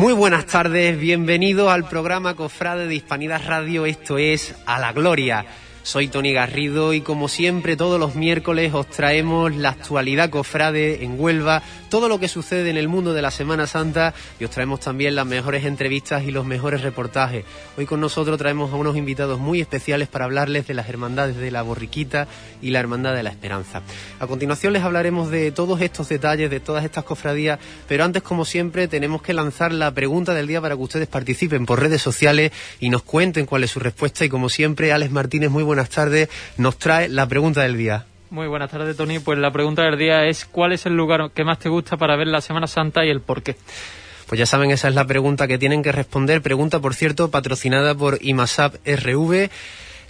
Muy buenas tardes, bienvenidos al programa Cofrade de Hispanidad Radio, esto es A la Gloria. Soy Tony Garrido y como siempre todos los miércoles os traemos la actualidad cofrade en Huelva, todo lo que sucede en el mundo de la Semana Santa y os traemos también las mejores entrevistas y los mejores reportajes. Hoy con nosotros traemos a unos invitados muy especiales para hablarles de las hermandades de la Borriquita y la Hermandad de la Esperanza. A continuación les hablaremos de todos estos detalles, de todas estas cofradías, pero antes como siempre tenemos que lanzar la pregunta del día para que ustedes participen por redes sociales y nos cuenten cuál es su respuesta y como siempre Alex Martínez muy buenas tardes, nos trae la pregunta del día. Muy buenas tardes, Tony. Pues la pregunta del día es ¿cuál es el lugar que más te gusta para ver la Semana Santa y el por qué? Pues ya saben, esa es la pregunta que tienen que responder. Pregunta, por cierto, patrocinada por IMASAP RV.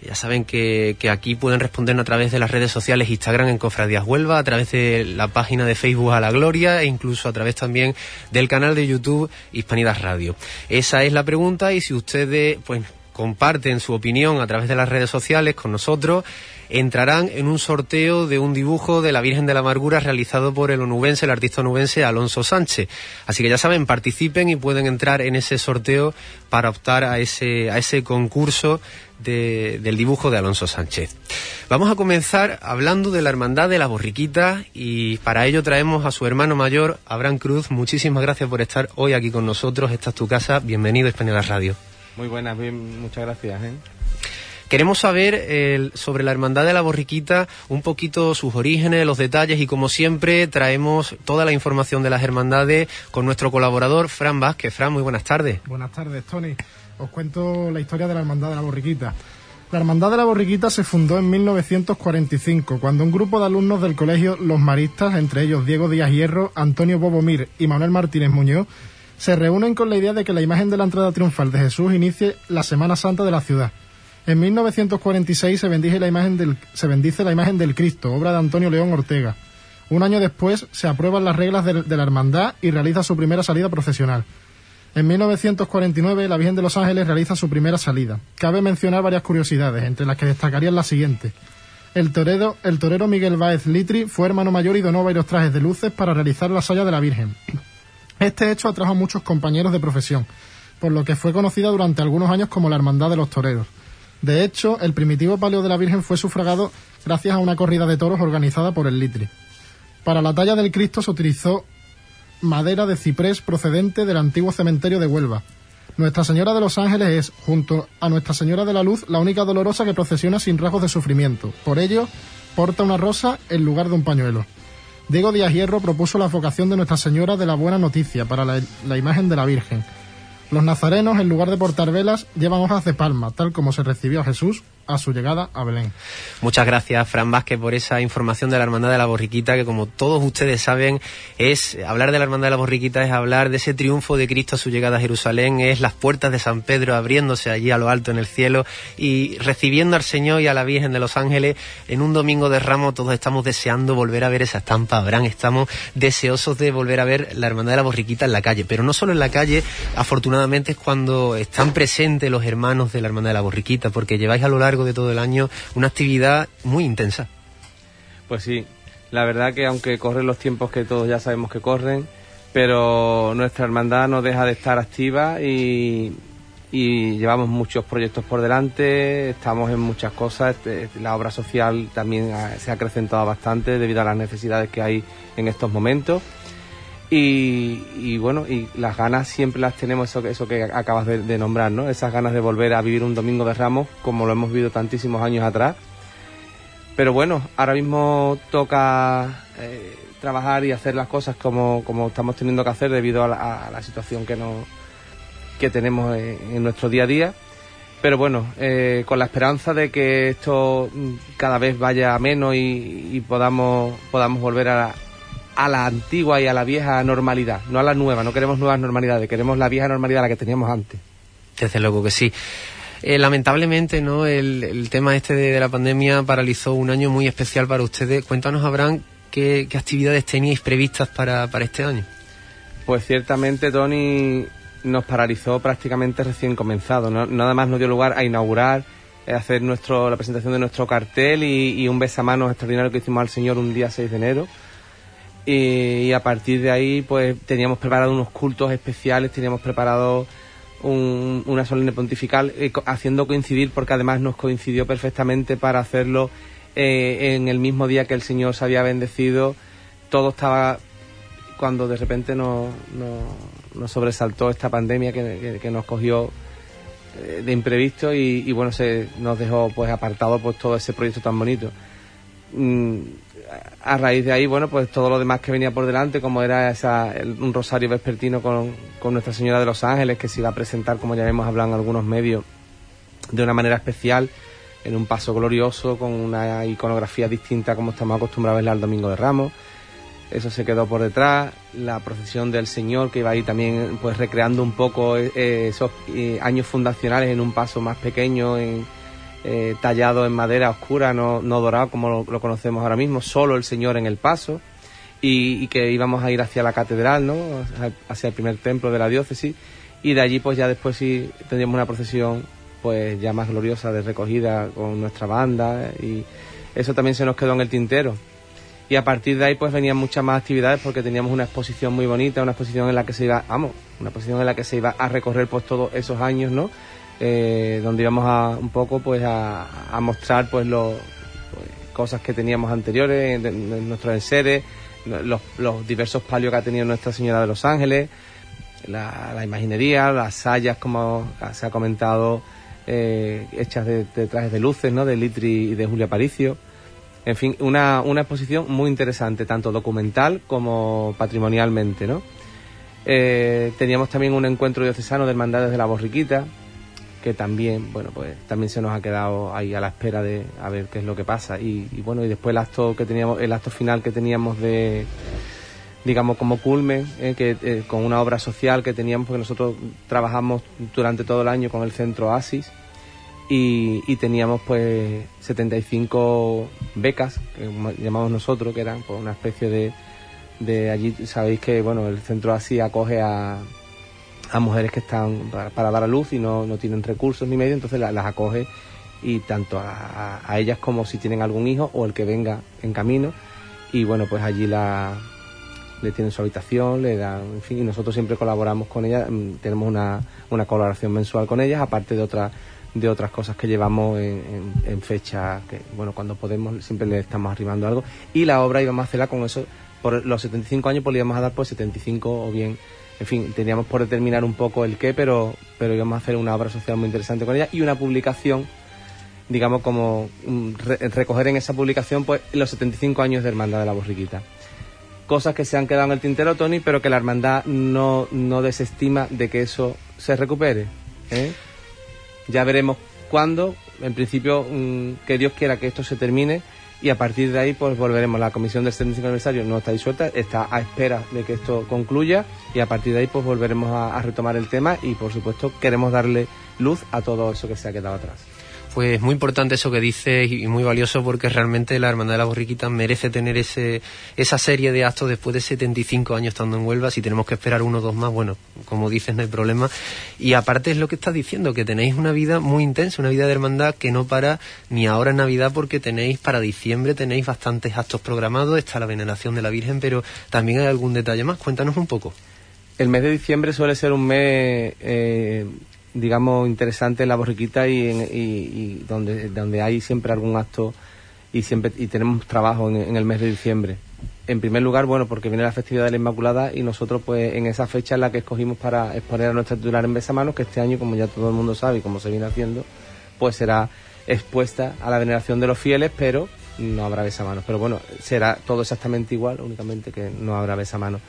Ya saben que, que, aquí pueden respondernos a través de las redes sociales Instagram en Cofradías Huelva, a través de la página de Facebook A la Gloria e incluso a través también del canal de YouTube Hispanidad Radio. Esa es la pregunta y si ustedes pues comparten su opinión a través de las redes sociales con nosotros, entrarán en un sorteo de un dibujo de la Virgen de la Amargura realizado por el onubense, el artista onubense Alonso Sánchez. Así que ya saben, participen y pueden entrar en ese sorteo para optar a ese, a ese concurso de, del dibujo de Alonso Sánchez. Vamos a comenzar hablando de la Hermandad de la Borriquita y para ello traemos a su hermano mayor, Abraham Cruz. Muchísimas gracias por estar hoy aquí con nosotros. Esta es tu casa. Bienvenido a Española Radio. Muy buenas, bien, muchas gracias. ¿eh? Queremos saber eh, sobre la Hermandad de la Borriquita un poquito sus orígenes, los detalles y como siempre traemos toda la información de las hermandades con nuestro colaborador Fran Vázquez. Fran, muy buenas tardes. Buenas tardes, Tony. Os cuento la historia de la Hermandad de la Borriquita. La Hermandad de la Borriquita se fundó en 1945, cuando un grupo de alumnos del colegio Los Maristas, entre ellos Diego Díaz Hierro, Antonio Bobomir y Manuel Martínez Muñoz, se reúnen con la idea de que la imagen de la entrada triunfal de Jesús inicie la Semana Santa de la ciudad. En 1946 se bendice la imagen del, se bendice la imagen del Cristo, obra de Antonio León Ortega. Un año después se aprueban las reglas de, la hermandad y realiza su primera salida profesional. En 1949 la Virgen de los Ángeles realiza su primera salida. Cabe mencionar varias curiosidades, entre las que destacarían las siguientes. El torero, el torero Miguel Báez Litri fue hermano mayor y donó varios trajes de luces para realizar la saya de la Virgen. Este hecho atrajo a muchos compañeros de profesión, por lo que fue conocida durante algunos años como la Hermandad de los Toreros. De hecho, el primitivo palio de la Virgen fue sufragado gracias a una corrida de toros organizada por el Litri. Para la talla del Cristo se utilizó madera de ciprés procedente del antiguo cementerio de Huelva. Nuestra Señora de los Ángeles es, junto a Nuestra Señora de la Luz, la única dolorosa que procesiona sin rasgos de sufrimiento. Por ello, porta una rosa en lugar de un pañuelo. Diego Díaz Hierro propuso la vocación de Nuestra Señora de la Buena Noticia para la, la, imagen de la Virgen. Los nazarenos, en lugar de portar velas, llevan hojas de palma, tal como se recibió a Jesús a su llegada a Belén. Muchas gracias, Fran Vázquez, por esa información de la Hermandad de la Borriquita, que como todos ustedes saben, es hablar de la Hermandad de la Borriquita, es hablar de ese triunfo de Cristo a su llegada a Jerusalén, es las puertas de San Pedro abriéndose allí a lo alto en el cielo y recibiendo al Señor y a la Virgen de los Ángeles en un domingo de ramo. Todos estamos deseando volver a ver esa estampa, Abraham, estamos deseosos de volver a ver la Hermandad de la Borriquita en la calle, pero no solo en la calle, afortunadamente es cuando están presentes los hermanos de la Hermandad de la Borriquita, porque lleváis a lo largo de todo el año una actividad muy intensa. Pues sí, la verdad que aunque corren los tiempos que todos ya sabemos que corren, pero nuestra hermandad no deja de estar activa y, y llevamos muchos proyectos por delante, estamos en muchas cosas, la obra social también se ha acrecentado bastante debido a las necesidades que hay en estos momentos. Y, bueno, y las ganas siempre las tenemos, eso, eso que acabas de, nombrar, ¿no? Esas ganas de volver a vivir un domingo de ramos como lo hemos vivido tantísimos años atrás. Pero bueno, ahora mismo toca eh, trabajar y hacer las cosas como, como, estamos teniendo que hacer debido a la, a la situación que, nos, que tenemos en, nuestro día a día. Pero bueno, eh, con la esperanza de que esto cada vez vaya menos y podamos, podamos volver a, a la antigua y a la vieja normalidad, no a la nueva, no queremos nuevas normalidades, queremos la vieja normalidad, la que teníamos antes. Desde luego que sí. Eh, lamentablemente, ¿no? El, el, tema este de, de, la pandemia paralizó un año muy especial para ustedes. Cuéntanos, Abraham, qué, qué actividades teníais previstas para, para este año. Pues ciertamente, Tony, nos paralizó prácticamente recién comenzado. ¿no? Nada más nos dio lugar a inaugurar, eh, hacer nuestro, la presentación de nuestro cartel y, y un besamano extraordinario que hicimos al Señor un día 6 de enero y, a partir de ahí pues teníamos preparado unos cultos especiales, teníamos preparado una solemne pontifical eh, haciendo coincidir porque además nos coincidió perfectamente para hacerlo eh, en el mismo día que el Señor se había bendecido. Todo estaba cuando de repente nos, nos, sobresaltó esta pandemia que, nos cogió eh, de imprevisto y, bueno, se nos dejó pues apartado pues todo ese proyecto tan bonito. Mm, a raíz de ahí, bueno, pues todo lo demás que venía por delante, como era esa, un rosario vespertino con, con Nuestra Señora de los Ángeles, que se iba a presentar, como ya hemos hablado en algunos medios, de una manera especial, en un paso glorioso, con una iconografía distinta como estamos acostumbrados a verla el Domingo de Ramos. Eso se quedó por detrás, la procesión del Señor, que iba ahí también pues recreando un poco eh, esos eh, años fundacionales en un paso más pequeño, en eh, tallado en madera oscura, no, no dorado como lo, conocemos ahora mismo, solo el Señor en el paso, y, que íbamos a ir hacia la catedral, ¿no? hacia el primer templo de la diócesis, y de allí pues ya después sí tendríamos una procesión pues ya más gloriosa de recogida con nuestra banda, y eso también se nos quedó en el tintero. Y a partir de ahí pues venían muchas más actividades porque teníamos una exposición muy bonita, una exposición en la que se iba, vamos, una exposición en la que se iba a recorrer pues todos esos años, ¿no? Eh, donde íbamos a un poco pues a, mostrar pues los pues, cosas que teníamos anteriores en, nuestros enseres, los, diversos palios que ha tenido Nuestra Señora de los Ángeles, la, imaginería, las sayas como se ha comentado, eh, hechas de, trajes de luces, ¿no? de Litri y de Julia Paricio. En fin, una, una exposición muy interesante, tanto documental como patrimonialmente, ¿no? Eh, teníamos también un encuentro diocesano de hermandades de la Borriquita, que también, bueno, pues también se nos ha quedado ahí a la espera de a ver qué es lo que pasa. Y, bueno, y después el acto que teníamos, el acto final que teníamos de digamos como culmen, eh, que eh, con una obra social que teníamos, porque nosotros trabajamos durante todo el año con el centro ASIS y, y teníamos pues 75 becas, que llamamos nosotros, que eran pues una especie de, de allí, sabéis que bueno, el centro ASIS acoge a a mujeres que están para, dar a luz y no, no tienen recursos ni medio, entonces las, acoge y tanto a, ellas como si tienen algún hijo o el que venga en camino. Y bueno pues allí la le tienen su habitación, le dan, en fin, y nosotros siempre colaboramos con ellas, mm, tenemos una, una colaboración mensual con ellas, aparte de otras de otras cosas que llevamos en, en, fecha, que bueno, cuando podemos siempre le estamos arrimando algo, y la obra íbamos a hacerla con eso, por los 75 años pues le íbamos a dar pues 75 o bien en fin, teníamos por determinar un poco el qué, pero, pero íbamos a hacer una obra social muy interesante con ella y una publicación, digamos, como recoger en esa publicación pues los 75 años de Hermandad de la Borriquita. Cosas que se han quedado en el tintero, Tony, pero que la Hermandad no, no desestima de que eso se recupere. ¿eh? Ya veremos cuándo, en principio, mm, que Dios quiera que esto se termine y a partir de ahí pues volveremos. La comisión del 75 aniversario no está disuelta, está a espera de que esto concluya y a partir de ahí pues volveremos a retomar el tema y por supuesto queremos darle luz a todo eso que se ha quedado atrás. Pues muy importante eso que dices y muy valioso porque realmente la Hermandad de la Borriquita merece tener ese, esa serie de actos después de 75 años estando en Huelva. Si tenemos que esperar uno o dos más, bueno, como dices, no hay problema. Y aparte es lo que estás diciendo, que tenéis una vida muy intensa, una vida de hermandad que no para ni ahora en Navidad porque tenéis para diciembre, tenéis bastantes actos programados, está la veneración de la Virgen, pero también hay algún detalle más. Cuéntanos un poco. El mes de diciembre suele ser un mes eh, digamos, interesante en la borriquita y, y, donde, donde hay siempre algún acto y siempre y tenemos trabajo en, el mes de diciembre. En primer lugar, bueno, porque viene la festividad de la Inmaculada y nosotros, pues, en esa fecha es la que escogimos para exponer a nuestra titular en besamanos, que este año, como ya todo el mundo sabe y como se viene haciendo, pues será expuesta a la veneración de los fieles, pero no habrá besamanos. Pero bueno, será todo exactamente igual, únicamente que no habrá besamanos.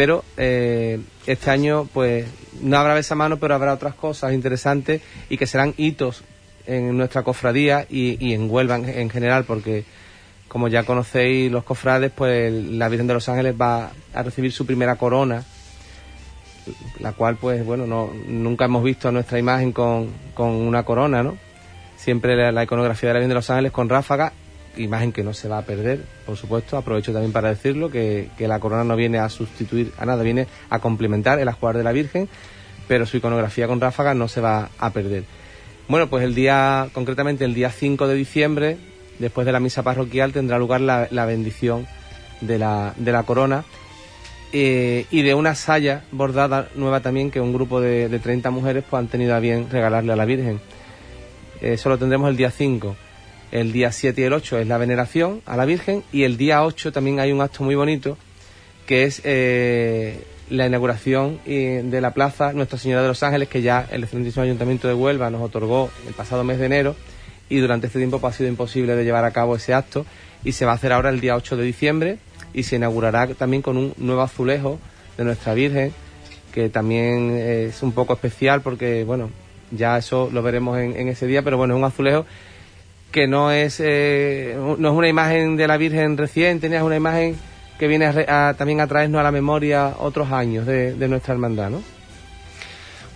Pero eh, este año, pues, no habrá mano, pero habrá otras cosas interesantes y que serán hitos en nuestra cofradía y, en Huelva en, general, porque como ya conocéis los cofrades, pues la Virgen de los Ángeles va a recibir su primera corona, la cual, pues, bueno, no, nunca hemos visto nuestra imagen con, una corona, ¿no? Siempre la iconografía de la Virgen de los Ángeles con ráfaga imagen que no se va a perder, por supuesto. Aprovecho también para decirlo, que, la corona no viene a sustituir a nada, viene a complementar el ajuar de la Virgen, pero su iconografía con ráfaga no se va a perder. Bueno, pues el día, concretamente el día 5 de diciembre, después de la misa parroquial, tendrá lugar la, bendición de la, de la corona eh, y de una saya bordada nueva también que un grupo de, de 30 mujeres pues han tenido a bien regalarle a la Virgen. Eso lo tendremos el día 5. El día 7 y el 8 es la veneración a la Virgen y el día 8 también hay un acto muy bonito que es eh, la inauguración de la plaza Nuestra Señora de los Ángeles que ya el excelentísimo Ayuntamiento de Huelva nos otorgó el pasado mes de enero y durante este tiempo pues, ha sido imposible de llevar a cabo ese acto y se va a hacer ahora el día 8 de diciembre y se inaugurará también con un nuevo azulejo de nuestra Virgen que también es un poco especial porque bueno ya eso lo veremos en, ese día pero bueno es un azulejo que no es eh, no es una imagen de la Virgen reciente ni es una imagen que viene a, también a traernos a la memoria otros años de, de nuestra hermandad ¿no?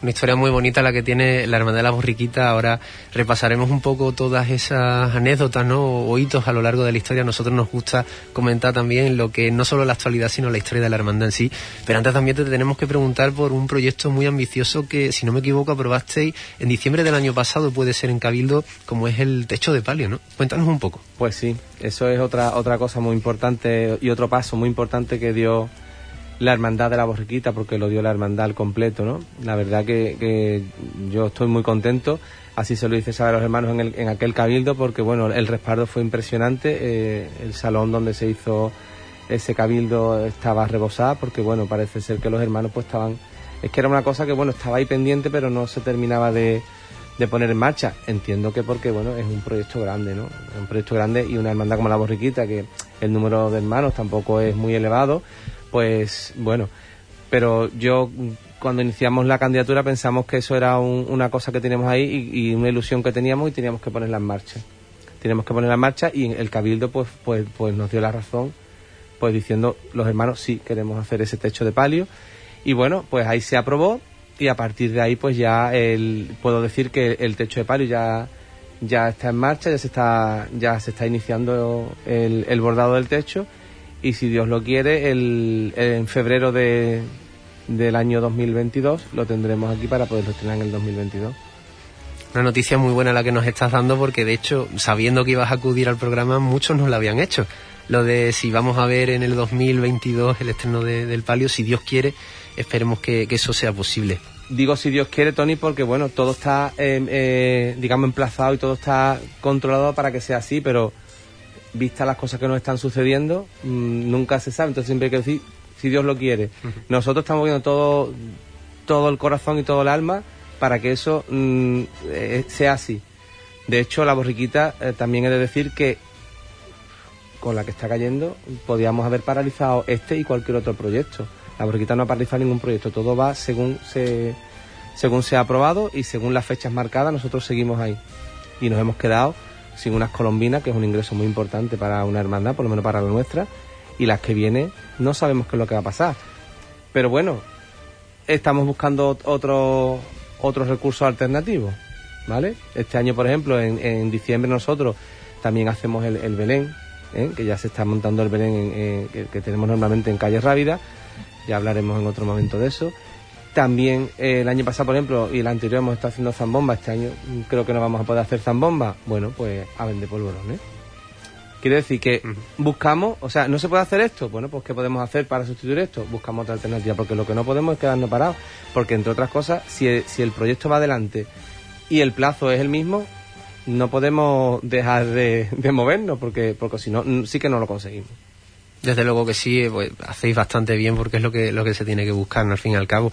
Una historia muy bonita la que tiene la Hermandad de la Borriquita. Ahora repasaremos un poco todas esas anécdotas ¿no? o hitos a lo largo de la historia. A nosotros nos gusta comentar también lo que no solo la actualidad, sino la historia de la Hermandad en sí. Pero antes también te tenemos que preguntar por un proyecto muy ambicioso que, si no me equivoco, aprobasteis en diciembre del año pasado, puede ser en Cabildo, como es el techo de palio, ¿no? Cuéntanos un poco. Pues sí, eso es otra, otra cosa muy importante y otro paso muy importante que dio la hermandad de la borriquita porque lo dio la hermandad al completo, ¿no? La verdad que, yo estoy muy contento, así se lo hice a los hermanos en, el, aquel cabildo porque, bueno, el respaldo fue impresionante, eh, el salón donde se hizo ese cabildo estaba rebosado porque, bueno, parece ser que los hermanos pues estaban... Es que era una cosa que, bueno, estaba ahí pendiente pero no se terminaba de, de poner en marcha. Entiendo que porque, bueno, es un proyecto grande, ¿no? Es un proyecto grande y una hermandad como la borriquita que el número de hermanos tampoco es muy elevado pues bueno, pero yo cuando iniciamos la candidatura pensamos que eso era una cosa que teníamos ahí y, una ilusión que teníamos y teníamos que ponerla en marcha. Teníamos que ponerla en marcha y el cabildo pues, pues, pues nos dio la razón, pues diciendo los hermanos sí queremos hacer ese techo de palio y bueno, pues ahí se aprobó y a partir de ahí pues ya el, puedo decir que el techo de palio ya está en marcha, ya se está ya se está iniciando el bordado del techo y si Dios lo quiere, el, en febrero de, del año 2022 lo tendremos aquí para poderlo estrenar en el 2022. Una noticia muy buena la que nos estás dando porque de hecho, sabiendo que ibas a acudir al programa, muchos nos lo habían hecho. Lo de si vamos a ver en el 2022 el estreno del palio, si Dios quiere, esperemos que, eso sea posible. Digo si Dios quiere, Tony, porque bueno, todo está, eh, eh, digamos, emplazado y todo está controlado para que sea así, pero vistas las cosas que nos están sucediendo, mm, nunca se sabe. Entonces siempre hay que decir, si Dios lo quiere. Nosotros estamos viendo todo, todo el corazón y todo el alma para que eso mm, eh, sea así. De hecho, la borriquita eh, también he de decir que con la que está cayendo podíamos haber paralizado este y cualquier otro proyecto. La borriquita no ha paralizado ningún proyecto, todo va según se, según se ha aprobado y según las fechas marcadas, nosotros seguimos ahí. Y nos hemos quedado sin unas colombinas, que es un ingreso muy importante para una hermandad, por lo menos para la nuestra, y las que vienen no sabemos qué es lo que va a pasar. Pero bueno, estamos buscando otros otros recursos alternativos, ¿vale? Este año, por ejemplo, en, diciembre nosotros también hacemos el, Belén, ¿eh? que ya se está montando el Belén que, tenemos normalmente en Calle Rábida, ya hablaremos en otro momento de eso. También eh, el año pasado, por ejemplo, y el anterior hemos estado haciendo zambomba. Este año creo que no vamos a poder hacer zambomba. Bueno, pues a vender polvorones. Quiere decir que buscamos, o sea, ¿no se puede hacer esto? Bueno, pues ¿qué podemos hacer para sustituir esto? Buscamos otra alternativa, porque lo que no podemos es quedarnos parados. Porque, entre otras cosas, si el, si el proyecto va adelante y el plazo es el mismo, no podemos dejar de, de movernos, porque, porque si no, sí que no lo conseguimos. Desde luego que sí, pues, hacéis bastante bien porque es lo que, lo que se tiene que buscar, al fin y al cabo.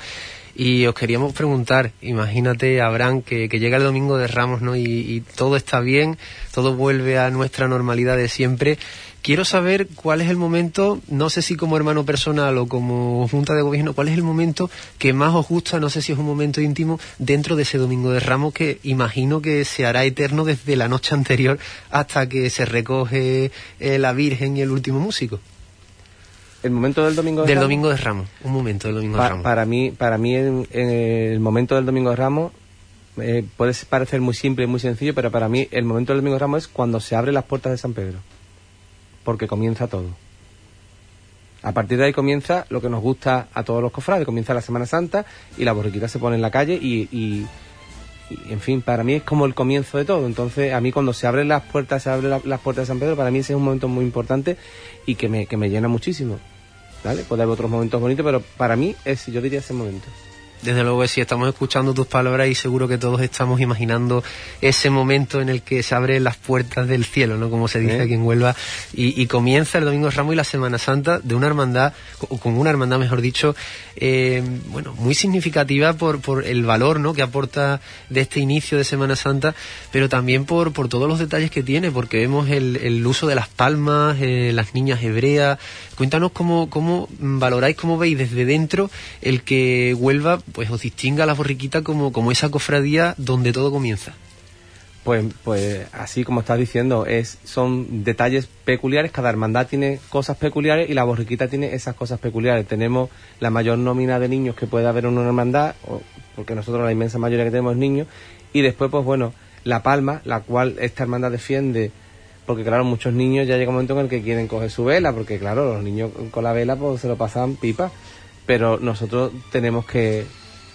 Y os queríamos preguntar, imagínate, Abraham, que, que llega el domingo de Ramos, ¿no? Y, todo está bien, todo vuelve a nuestra normalidad de siempre. Quiero saber cuál es el momento, no sé si como hermano personal o como junta de gobierno, cuál es el momento que más os gusta, no sé si es un momento íntimo, dentro de ese domingo de Ramos que imagino que se hará eterno desde la noche anterior hasta que se recoge eh, la Virgen y el último músico. El momento del domingo de del domingo de Ramos, un momento del domingo de Ramos. Para mí, para mí en, el momento del domingo de Ramos eh, puede parecer muy simple y muy sencillo, pero para mí el momento del domingo de Ramos es cuando se abren las puertas de San Pedro, porque comienza todo. A partir de ahí comienza lo que nos gusta a todos los cofrades, comienza la Semana Santa y la borriquita se pone en la calle y, y, en fin, para mí es como el comienzo de todo. Entonces, a mí cuando se abren las puertas, se abren las puertas de San Pedro, para mí ese es un momento muy importante y que me, que me llena muchísimo. ¿Vale? Puede haber otros momentos bonitos, pero para mí es, yo diría, ese momento. Desde luego, si estamos escuchando tus palabras y seguro que todos estamos imaginando ese momento en el que se abren las puertas del cielo, ¿no? Como se dice aquí en Huelva, y, comienza el Domingo Ramos y la Semana Santa de una hermandad, o con una hermandad, mejor dicho, eh, bueno, muy significativa por, por el valor, ¿no? Que aporta de este inicio de Semana Santa, pero también por, por todos los detalles que tiene, porque vemos el, el uso de las palmas, eh, las niñas hebreas. Cuéntanos cómo, cómo valoráis, cómo veis desde dentro el que Huelva pues os distinga la borriquita como, como esa cofradía donde todo comienza. Pues, pues así como estás diciendo, es, son detalles peculiares, cada hermandad tiene cosas peculiares y la borriquita tiene esas cosas peculiares. Tenemos la mayor nómina de niños que puede haber en una hermandad, porque nosotros la inmensa mayoría que tenemos es niños, y después, pues bueno, la palma, la cual esta hermandad defiende, porque claro, muchos niños ya llega un momento en el que quieren coger su vela, porque claro, los niños con la vela pues se lo pasan pipa, pero nosotros tenemos que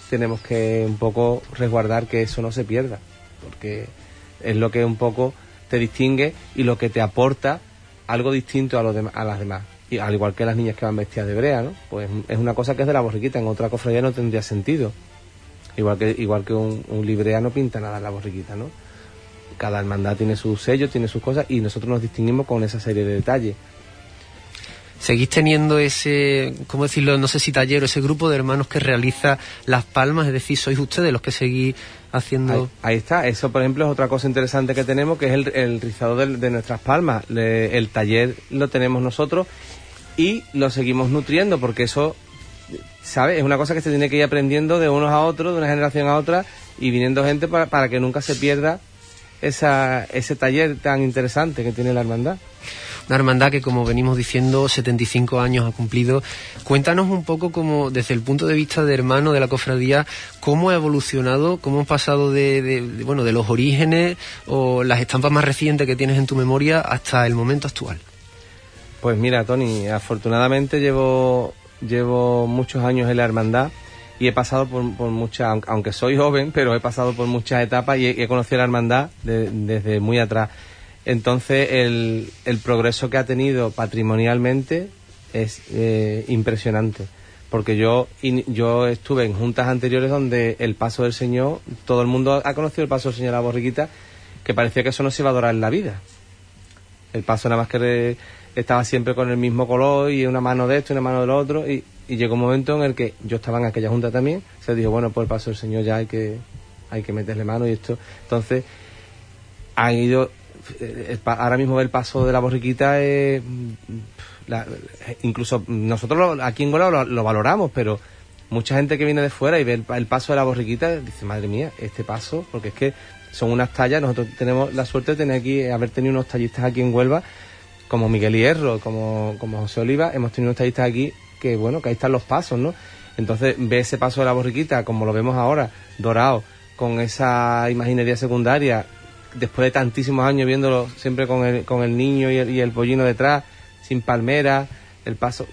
tenemos que un poco resguardar que eso no se pierda, porque es lo que un poco te distingue y lo que te aporta algo distinto a, los a las demás. Y al igual que las niñas que van vestidas de brea, ¿no? Pues es una cosa que es de la borriquita, en otra cofradía no tendría sentido. Igual que, igual que un, librea no pinta nada en la borriquita, ¿no? Cada hermandad tiene sus sellos, tiene sus cosas y nosotros nos distinguimos con esa serie de detalles seguís teniendo ese, ¿cómo decirlo? No sé si taller ese grupo de hermanos que realiza las palmas, es decir, sois ustedes los que seguís haciendo. Ahí, está, eso por ejemplo es otra cosa interesante que tenemos, que es el, rizado de, nuestras palmas. el taller lo tenemos nosotros y lo seguimos nutriendo, porque eso, ¿sabes? Es una cosa que se tiene que ir aprendiendo de unos a otros, de una generación a otra, y viniendo gente para, para que nunca se pierda esa, ese taller tan interesante que tiene la hermandad una hermandad que, como venimos diciendo, 75 años ha cumplido. Cuéntanos un poco como, desde el punto de vista de hermano de la cofradía, cómo ha evolucionado, cómo hemos pasado de, bueno, de los orígenes o las estampas más recientes que tienes en tu memoria hasta el momento actual. Pues mira, Tony, afortunadamente llevo, llevo muchos años en la hermandad y he pasado por, muchas, aunque soy joven, pero he pasado por muchas etapas y he, conocido la hermandad desde muy atrás. Entonces, el, el progreso que ha tenido patrimonialmente es eh, impresionante. Porque yo, yo estuve en juntas anteriores donde el paso del Señor, todo el mundo ha conocido el paso del Señor a la borriquita, que parecía que eso no se iba a adorar en la vida. El paso nada más que estaba siempre con el mismo color y una mano de esto y una mano del otro. Y, y llegó un momento en el que yo estaba en aquella junta también, se dijo, bueno, pues el paso del Señor ya hay que, hay que meterle mano y esto. Entonces, han ido eh, ahora mismo el paso de la borriquita es... incluso nosotros aquí en Gola lo, valoramos, pero mucha gente que viene de fuera y ve el, paso de la borriquita dice, madre mía, este paso, porque es que son unas tallas, nosotros tenemos la suerte de tener aquí, haber tenido unos tallistas aquí en Huelva, como Miguel Hierro, como, como José Oliva, hemos tenido unos tallistas aquí que, bueno, que ahí están los pasos, ¿no? Entonces, ve ese paso de la borriquita, como lo vemos ahora, dorado, con esa imaginería secundaria, después de tantísimos años viéndolo siempre con el, con el niño y el, pollino detrás, sin palmera, el paso,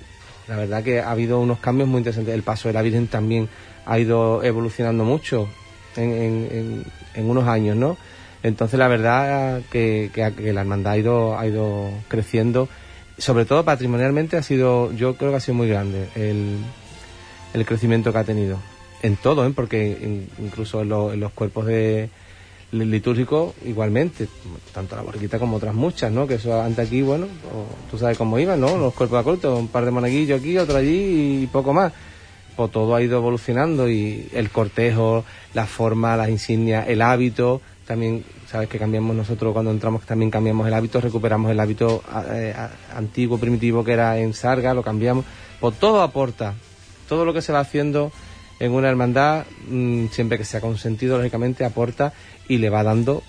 la verdad que ha habido unos cambios muy interesantes. El paso de la Virgen también ha ido evolucionando mucho en, en, unos años, ¿no? Entonces la verdad que, que, la hermandad ha ido, ha ido creciendo, sobre todo patrimonialmente ha sido, yo creo que ha sido muy grande el, el crecimiento que ha tenido. En todo, ¿eh? porque incluso en los cuerpos de, litúrgico igualmente, tanto la borriquita como otras muchas, ¿no? Que eso antes aquí, bueno, tú sabes cómo iban, ¿no? Los cuerpos de corto, un par de monaguillos aquí, otro allí y poco más. Pues todo ha ido evolucionando y el cortejo, la forma, las insignias, el hábito, también, sabes que cambiamos nosotros cuando entramos, también cambiamos el hábito, recuperamos el hábito eh, antiguo, primitivo que era en Sarga, lo cambiamos. Pues todo aporta, todo lo que se va haciendo en una hermandad, mm, siempre que sea consentido, lógicamente, aporta y le va dando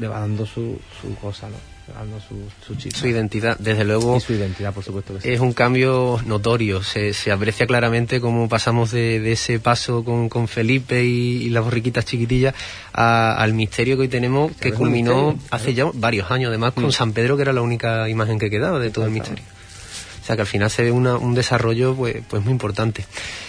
le va dando su, su cosa, ¿no? Le va dando su, su, su identidad, desde luego. Y su identidad, por supuesto Es un cambio notorio. Se, se aprecia claramente cómo pasamos de, de ese paso con, con Felipe y, las borriquitas chiquitillas al misterio que hoy tenemos, que culminó hace ya varios años, además, con mm. San Pedro, que era la única imagen que quedaba de todo el misterio. O sea que al final se ve un desarrollo pues, pues muy importante.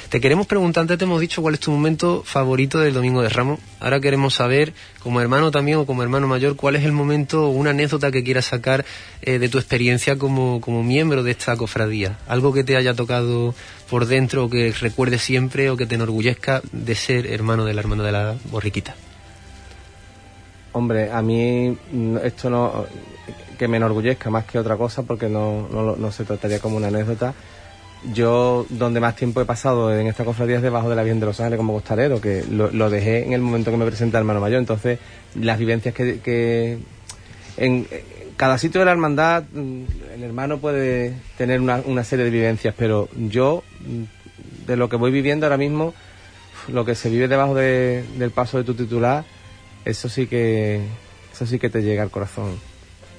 Te queremos preguntar, antes te hemos dicho cuál es tu momento favorito del Domingo de Ramos. Ahora queremos saber, como hermano también o como hermano mayor, cuál es el momento o una anécdota que quieras sacar eh, de tu experiencia como, como miembro de esta cofradía. Algo que te haya tocado por dentro o que recuerdes siempre o que te enorgullezca de ser hermano del hermano de la borriquita. Hombre, a mí esto no que me enorgullezca más que otra cosa porque no, no, se trataría como una anécdota. Yo donde más tiempo he pasado en esta cofradía es debajo de la Virgen de los Ángeles como costalero, que lo, dejé en el momento que me presenta el hermano mayor. Entonces, las vivencias que, en, cada sitio de la hermandad el hermano puede tener una, una, serie de vivencias, pero yo de lo que voy viviendo ahora mismo, lo que se vive debajo del paso de tu titular, eso sí que eso sí que te llega al corazón.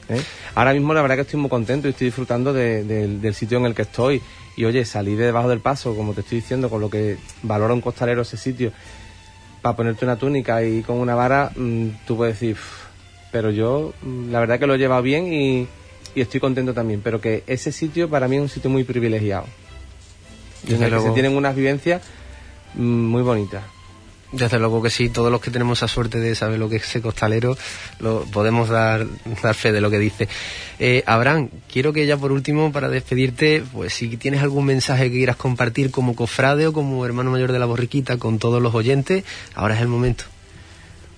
¿Eh? Ahora mismo la verdad que estoy muy contento y estoy disfrutando del sitio en el que estoy. Y oye, salir de debajo del paso, como te estoy diciendo, con lo que valora un costalero ese sitio, para ponerte una túnica y con una vara, mm, tú puedes decir, pero yo mm, la verdad que lo he llevado bien y, estoy contento también. Pero que ese sitio para mí es un sitio muy privilegiado. en el que se tienen unas vivencias mm, muy bonitas. Desde luego que sí, todos los que tenemos esa suerte de saber lo que es ese costalero, lo, podemos dar, dar fe de lo que dice. Eh, Abraham, quiero que ya por último, para despedirte, pues si tienes algún mensaje que quieras compartir como cofrade o como hermano mayor de la borriquita con todos los oyentes, ahora es el momento.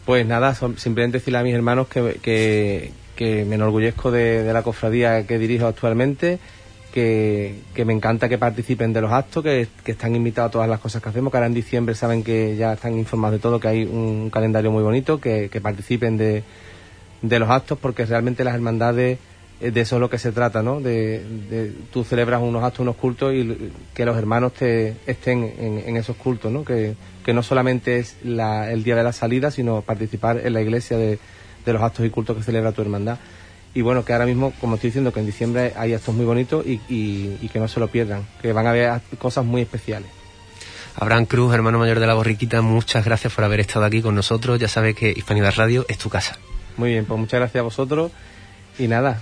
Pues nada, simplemente decirle a mis hermanos que, que, me enorgullezco de la cofradía que dirijo actualmente que, me encanta que participen de los actos, que, están invitados a todas las cosas que hacemos, que ahora en diciembre saben que ya están informados de todo, que hay un calendario muy bonito, que, participen de, los actos, porque realmente las hermandades eh, de eso es lo que se trata, ¿no? De, tú celebras unos actos, unos cultos y que los hermanos te estén en, esos cultos, ¿no? Que, no solamente es el día de la salida, sino participar en la iglesia de los actos y cultos que celebra tu hermandad y bueno, que ahora mismo, como estoy diciendo, que en diciembre hay actos muy bonitos y, que no se lo pierdan, que van a haber cosas muy especiales. Abraham Cruz, hermano mayor de la Borriquita, muchas gracias por haber estado aquí con nosotros. Ya sabes que Hispanidad Radio es tu casa. Muy bien, pues muchas gracias a vosotros y nada,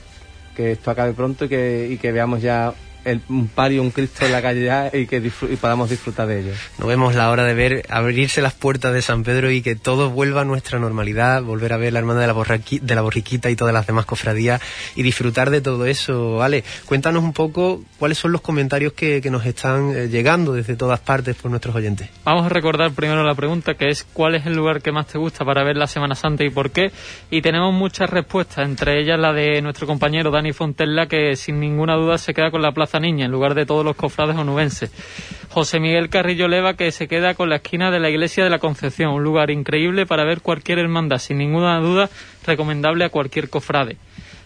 que esto acabe pronto y que, y que veamos ya el, un par y un Cristo en la calle ya y que podamos disfrutar de ello. No vemos la hora de ver abrirse las puertas de San Pedro y que todo vuelva a nuestra normalidad, volver a ver la hermana de la, de la borriquita y todas las demás cofradías y disfrutar de todo eso. Vale, cuéntanos un poco cuáles son los comentarios que, que nos están eh, llegando desde todas partes por nuestros oyentes. Vamos a recordar primero la pregunta que es ¿cuál es el lugar que más te gusta para ver la Semana Santa y por qué? Y tenemos muchas respuestas, entre ellas la de nuestro compañero Dani Fontella que sin ninguna duda se queda con la Plaza Niña en lugar de todos los cofrades onubenses. José Miguel Carrillo Leva que se queda con la esquina de la Iglesia de la Concepción, un lugar increíble para ver cualquier hermandad, sin ninguna duda recomendable a cualquier cofrade.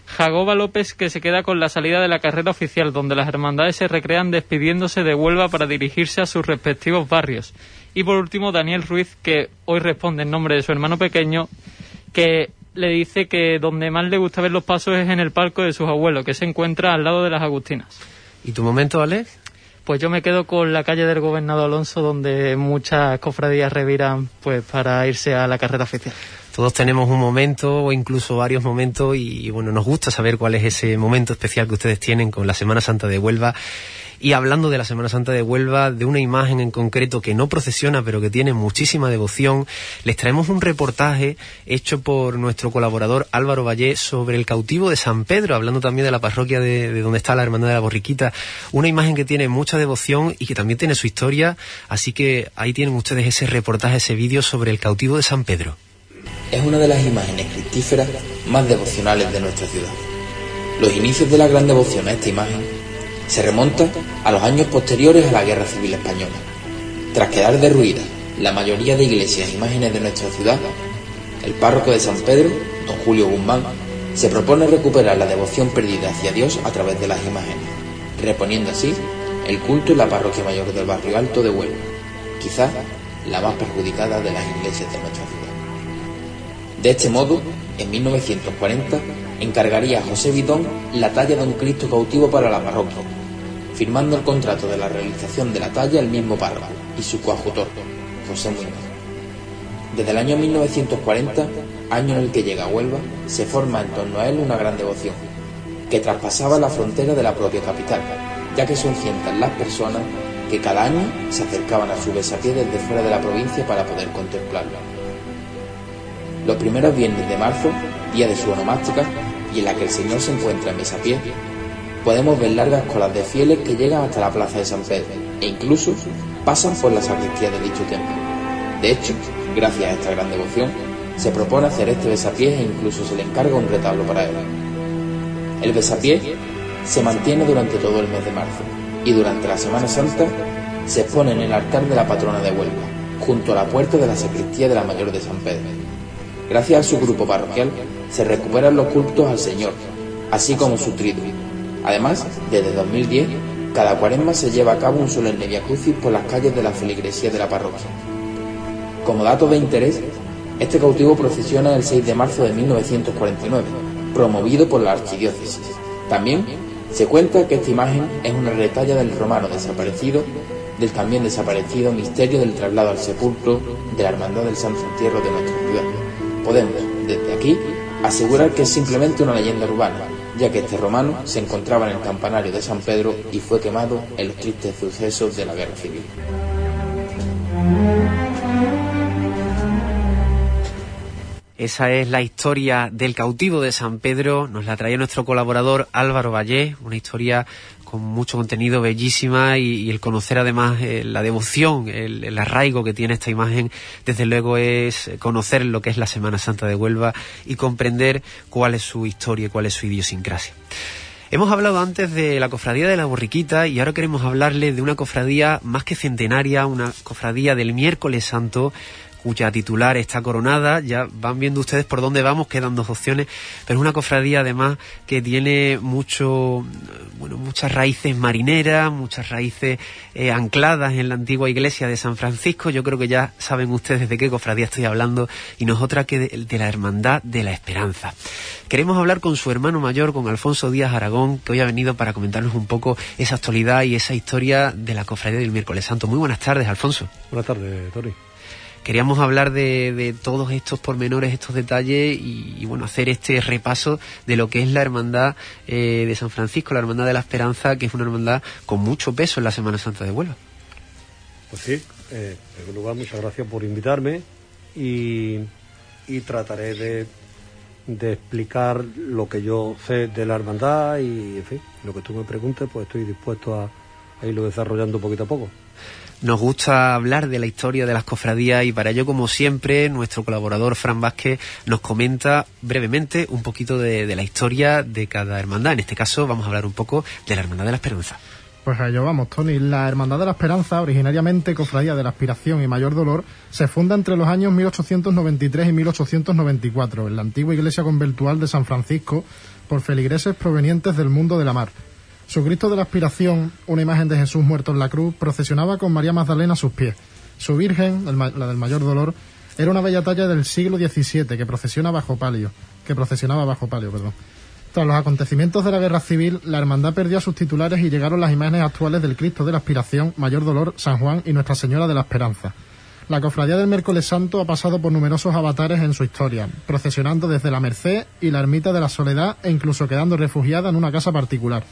Jagoba López que se queda con la salida de la carrera oficial, donde las hermandades se recrean despidiéndose de Huelva para dirigirse a sus respectivos barrios. Y por último, Daniel Ruiz, que hoy responde en nombre de su hermano pequeño, que le dice que donde más le gusta ver los pasos es en el palco de sus abuelos, que se encuentra al lado de las Agustinas. ¿Y tu momento, Alex? Pues yo me quedo con la calle del Gobernador Alonso, donde muchas cofradías reviran pues para irse a la carrera oficial. Todos tenemos un momento o incluso varios momentos y bueno, nos gusta saber cuál es ese momento especial que ustedes tienen con la Semana Santa de Huelva y hablando de la Semana Santa de Huelva, de una imagen en concreto que no procesiona, pero que tiene muchísima devoción, les traemos un reportaje hecho por nuestro colaborador Álvaro Vallé sobre el cautivo de San Pedro, hablando también de la parroquia de, donde está la Hermandad de la Borriquita. Una imagen que tiene mucha devoción y que también tiene su historia, así que ahí tienen ustedes ese reportaje, ese vídeo sobre el cautivo de San Pedro. Es una de las imágenes cristíferas más devocionales de nuestra ciudad. Los inicios de la gran devoción a esta imagen se remonta a los años posteriores a la Guerra Civil Española. Tras quedar derruidas la mayoría de iglesias e imágenes de nuestra ciudad, el párroco de San Pedro, don Julio Guzmán, se propone recuperar la devoción perdida hacia Dios a través de las imágenes, reponiendo así el culto en la parroquia mayor del barrio alto de Huelva, quizás la más perjudicada de las iglesias de nuestra ciudad. De este modo, en 1940, encargaría a José Vidón la talla de un Cristo cautivo para la parroquia, firmando el contrato de la realización de la talla el mismo párroco y su coadjutor, José Muñoz. Desde el año 1940, año en el que llega a Huelva, se forma en torno a él una gran devoción, que traspasaba la frontera de la propia capital, ya que son cientos las personas que cada año se acercaban a su besapié desde fuera de la provincia para poder contemplarlo. Los primeros viernes de marzo, día de su onomástica, y en la que el Señor se encuentra en besapié, podemos ver largas colas de fieles que llegan hasta la plaza de San Pedro e incluso pasan por la sacristía de dicho templo. De hecho, gracias a esta gran devoción, se propone hacer este besapié e incluso se le encarga un retablo para él. El besapié se mantiene durante todo el mes de marzo y durante la Semana Santa se pone en el altar de la patrona de Huelva, junto a la puerta de la sacristía de la Mayor de San Pedro. Gracias a su grupo parroquial se recuperan los cultos al Señor, así como su triduo. Además, desde 2010, cada cuaresma se lleva a cabo un solemne Via Crucis por las calles de la feligresía de la parroquia. Como dato de interés, este cautivo procesiona el 6 de marzo de 1949, promovido por la archidiócesis. También se cuenta que esta imagen es una retalla del romano desaparecido, del también desaparecido misterio del traslado al sepulcro de la Hermandad del Santo Entierro de nuestra ciudad. Podemos, desde aquí, asegurar que es simplemente una leyenda urbana, ya que este romano se encontraba en el campanario de San Pedro y fue quemado en los tristes sucesos de la Guerra Civil. Esa es la historia del cautivo de San Pedro. Nos la traía nuestro colaborador Álvaro Vallé, una historia con mucho contenido, bellísima y, el conocer además eh, la devoción, el, arraigo que tiene esta imagen, desde luego es conocer lo que es la Semana Santa de Huelva y comprender cuál es su historia cuál es su idiosincrasia. Hemos hablado antes de la cofradía de la borriquita y ahora queremos hablarle de una cofradía más que centenaria, una cofradía del miércoles santo cuya titular está coronada. Ya van viendo ustedes por dónde vamos, quedan dos opciones, pero es una cofradía además que tiene mucho, bueno, muchas raíces marineras, muchas raíces eh, ancladas en la antigua iglesia de San Francisco. Yo creo que ya saben ustedes de qué cofradía estoy hablando y no es otra que de, de la Hermandad de la Esperanza. Queremos hablar con su hermano mayor, con Alfonso Díaz Aragón, que hoy ha venido para comentarnos un poco esa actualidad y esa historia de la cofradía del miércoles santo. Muy buenas tardes, Alfonso. Buenas tardes, Tori queríamos hablar de, de, todos estos pormenores, estos detalles y, bueno, hacer este repaso de lo que es la hermandad eh, de San Francisco, la hermandad de la Esperanza, que es una hermandad con mucho peso en la Semana Santa de Huelva. Pues sí, eh, en primer lugar, muchas gracias por invitarme y, trataré de, explicar lo que yo sé de la hermandad y, en fin, lo que tú me preguntes, pues estoy dispuesto a irlo desarrollando poquito a poco. Nos gusta hablar de la historia de las cofradías y para ello, como siempre, nuestro colaborador Fran Vázquez nos comenta brevemente un poquito de, de, la historia de cada hermandad. En este caso vamos a hablar un poco de la Hermandad de la Esperanza. Pues a ello vamos, Tony. La Hermandad de la Esperanza, originariamente cofradía de la Aspiración y Mayor Dolor, se funda entre los años 1893 y 1894 en la antigua iglesia conventual de San Francisco por feligreses provenientes del mundo de la mar su Cristo de la Aspiración, una imagen de Jesús muerto en la cruz, procesionaba con María Magdalena a sus pies. Su Virgen, la del mayor dolor, era una bella talla del siglo XVII que procesiona bajo palio, que procesionaba bajo palio, perdón. Tras los acontecimientos de la Guerra Civil, la hermandad perdió sus titulares y llegaron las imágenes actuales del Cristo de la Aspiración, Mayor Dolor, San Juan y Nuestra Señora de la Esperanza. La cofradía del Miércoles Santo ha pasado por numerosos avatares en su historia, procesionando desde la Merced y la Ermita de la Soledad e incluso quedando refugiada en una casa particular.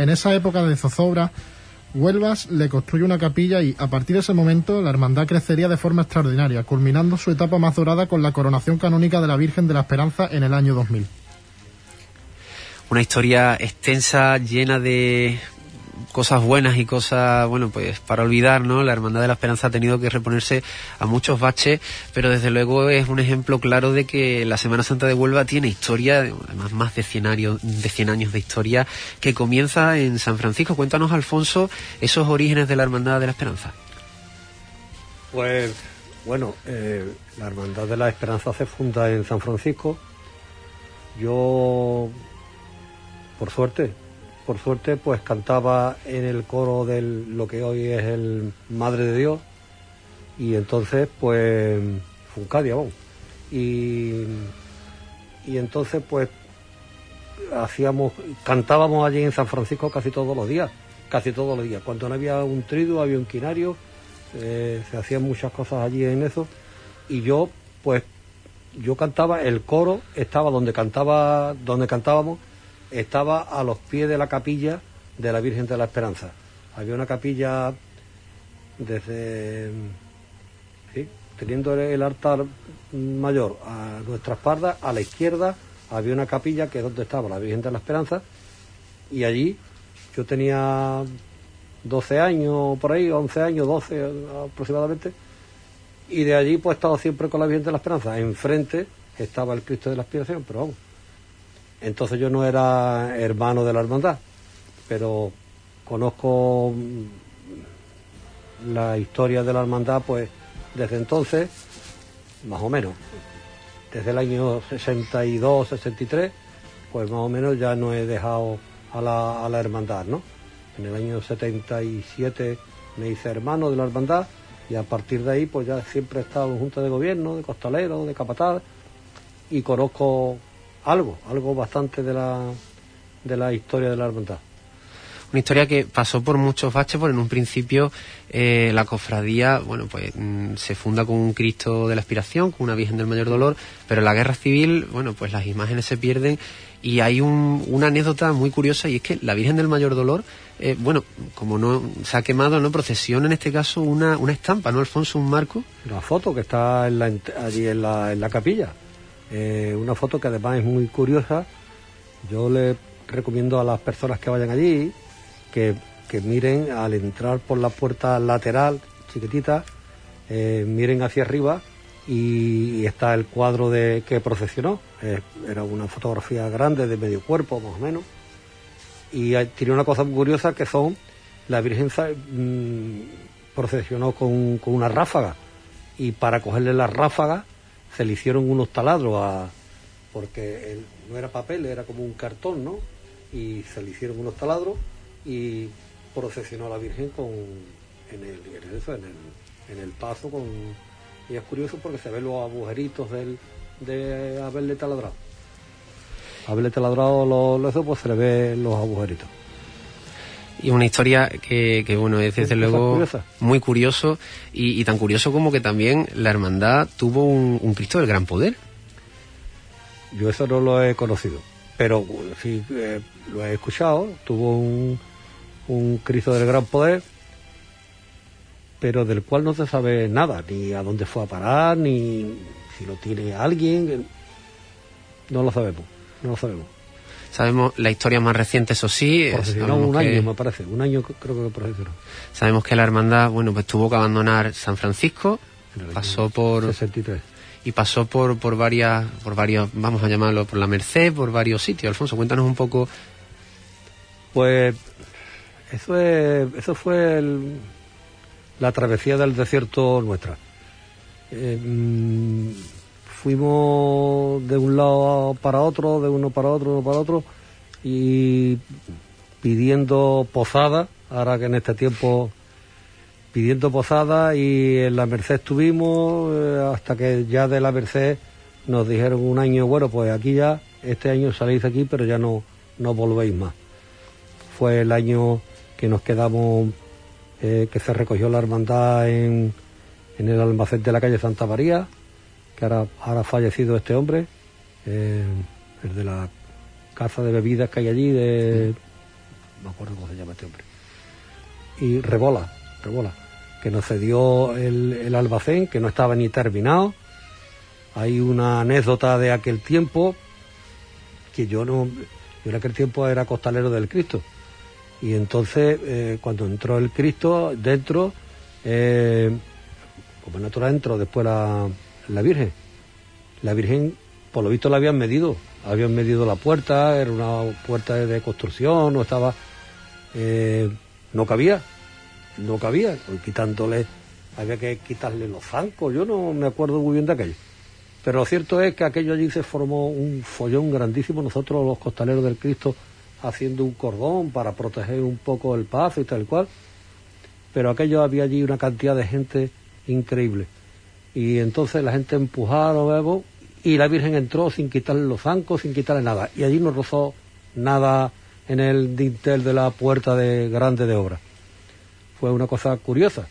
En esa época de zozobra, Huelvas le construye una capilla y a partir de ese momento la hermandad crecería de forma extraordinaria, culminando su etapa más dorada con la coronación canónica de la Virgen de la Esperanza en el año 2000. Una historia extensa, llena de cosas buenas y cosas, bueno, pues para olvidar, ¿no? La Hermandad de la Esperanza ha tenido que reponerse a muchos baches, pero desde luego es un ejemplo claro de que la Semana Santa de Huelva tiene historia, además más de 100 años de, 100 años de historia, que comienza en San Francisco. Cuéntanos, Alfonso, esos orígenes de la Hermandad de la Esperanza. Pues, bueno, eh, la Hermandad de la Esperanza se funda en San Francisco. Yo, por suerte, por suerte, pues cantaba en el coro de lo que hoy es el Madre de Dios. Y entonces, pues, Funcadia, vamos. Y, y entonces, pues, hacíamos, cantábamos allí en San Francisco casi todos los días, casi todos los días. Cuando no había un trido, había un quinario, eh, se hacían muchas cosas allí en eso. Y yo, pues, yo cantaba, el coro estaba donde cantaba, donde cantábamos, estaba a los pies de la capilla de la Virgen de la Esperanza. Había una capilla desde, teniendo el altar mayor a nuestra espalda, a la izquierda había una capilla que es donde estaba la Virgen de la Esperanza y allí yo tenía 12 años por ahí, 11 años, 12 aproximadamente, y de allí pues he estado siempre con la Virgen de la Esperanza. Enfrente estaba el Cristo de la Aspiración, pero vamos. Entonces yo no era hermano de la hermandad, pero conozco la historia de la hermandad pues desde entonces, más o menos. Desde el año 62, 63, pues más o menos ya no he dejado a la, a la hermandad, ¿no? En el año 77 me hice hermano de la hermandad y a partir de ahí pues ya siempre he estado en junta de gobierno, de costalero, de capataz y conozco algo, algo bastante de la, de la historia de la hermandad. Una historia que pasó por muchos baches, porque en un principio eh, la cofradía, bueno, pues mm, se funda con un Cristo de la Aspiración, con una Virgen del Mayor Dolor, pero en la Guerra Civil, bueno, pues las imágenes se pierden y hay una anécdota muy curiosa y es que la Virgen del Mayor Dolor, eh, bueno, como no se ha quemado, no procesiona en este caso una, una estampa, ¿no, Alfonso? Un marco. Una foto que está allí en la, en la capilla. Eh, una foto que además es muy curiosa. Yo le recomiendo a las personas que vayan allí que, miren al entrar por la puerta lateral, chiquitita, eh, miren hacia arriba y, está el cuadro de que procesionó. Eh, era una fotografía grande de medio cuerpo, más o menos. Y tiene una cosa muy curiosa que son la Virgen mm, procesionó con, con, una ráfaga y para cogerle la ráfaga se le hicieron unos taladros a, porque no era papel, era como un cartón, ¿no? Y se le hicieron unos taladros y procesionó a la Virgen con, en, el, en, el, paso con, y es curioso porque se ven los agujeritos del, de haberle taladrado. Haberle taladrado los, los pues se le ven los agujeritos. Y una historia que, que bueno, es desde luego muy curioso y, tan curioso como que también la hermandad tuvo un, Cristo del gran poder. Yo eso no lo he conocido, pero sí eh, lo he escuchado. Tuvo un, un Cristo del gran poder, pero del cual no se sabe nada, ni a dónde fue a parar, ni si lo tiene alguien. No lo sabemos, no lo sabemos. Sabemos la historia más reciente, eso sí. un año, me parece. Un año creo que procesionó. Sabemos que la hermandad, bueno, pues tuvo que abandonar San Francisco, pasó por... 63. Y pasó por, por varias, por varios, vamos a llamarlo, por la Merced, por varios sitios. Alfonso, cuéntanos un poco. Pues eso, es, eso fue la travesía del desierto nuestra. Eh, mm, fuimos de un lado para otro, de uno para otro, uno para otro, y pidiendo posada, ahora que en este tiempo pidiendo posada y en la Merced estuvimos eh, hasta que ya de la Merced nos dijeron un año, bueno, pues aquí ya, este año salís aquí, pero ya no, no volvéis más. Fue el año que nos quedamos, eh, que se recogió la hermandad en, en, el almacén de la calle Santa María, que ahora, ha fallecido este hombre, eh, el de la casa de bebidas que hay allí, de... no me acuerdo cómo se llama este hombre. Y Rebola, Rebola, que nos cedió el, almacén, que no estaba ni terminado. Hay una anécdota de aquel tiempo, que yo no... Yo en aquel tiempo era costalero del Cristo y entonces, eh, cuando entró el Cristo dentro, eh, como natural entró después la, la, Virgen. La Virgen, por lo visto, la habían medido. Habían medido la puerta, era una puerta de construcción, no estaba. Eh, no cabía, no cabía, pues quitándole, había que quitarle los zancos, yo no me acuerdo muy bien de aquello. Pero lo cierto es que aquello allí se formó un follón grandísimo. Nosotros, los costaleros del Cristo, haciendo un cordón para proteger un poco el paso y tal cual. Pero aquello había allí una cantidad de gente increíble. Y entonces la gente empujaron luego y la Virgen entró sin quitarle los zancos, sin quitarle nada. Y allí no rozó nada en el dintel de la puerta de grande de obra. Fue una cosa curiosa.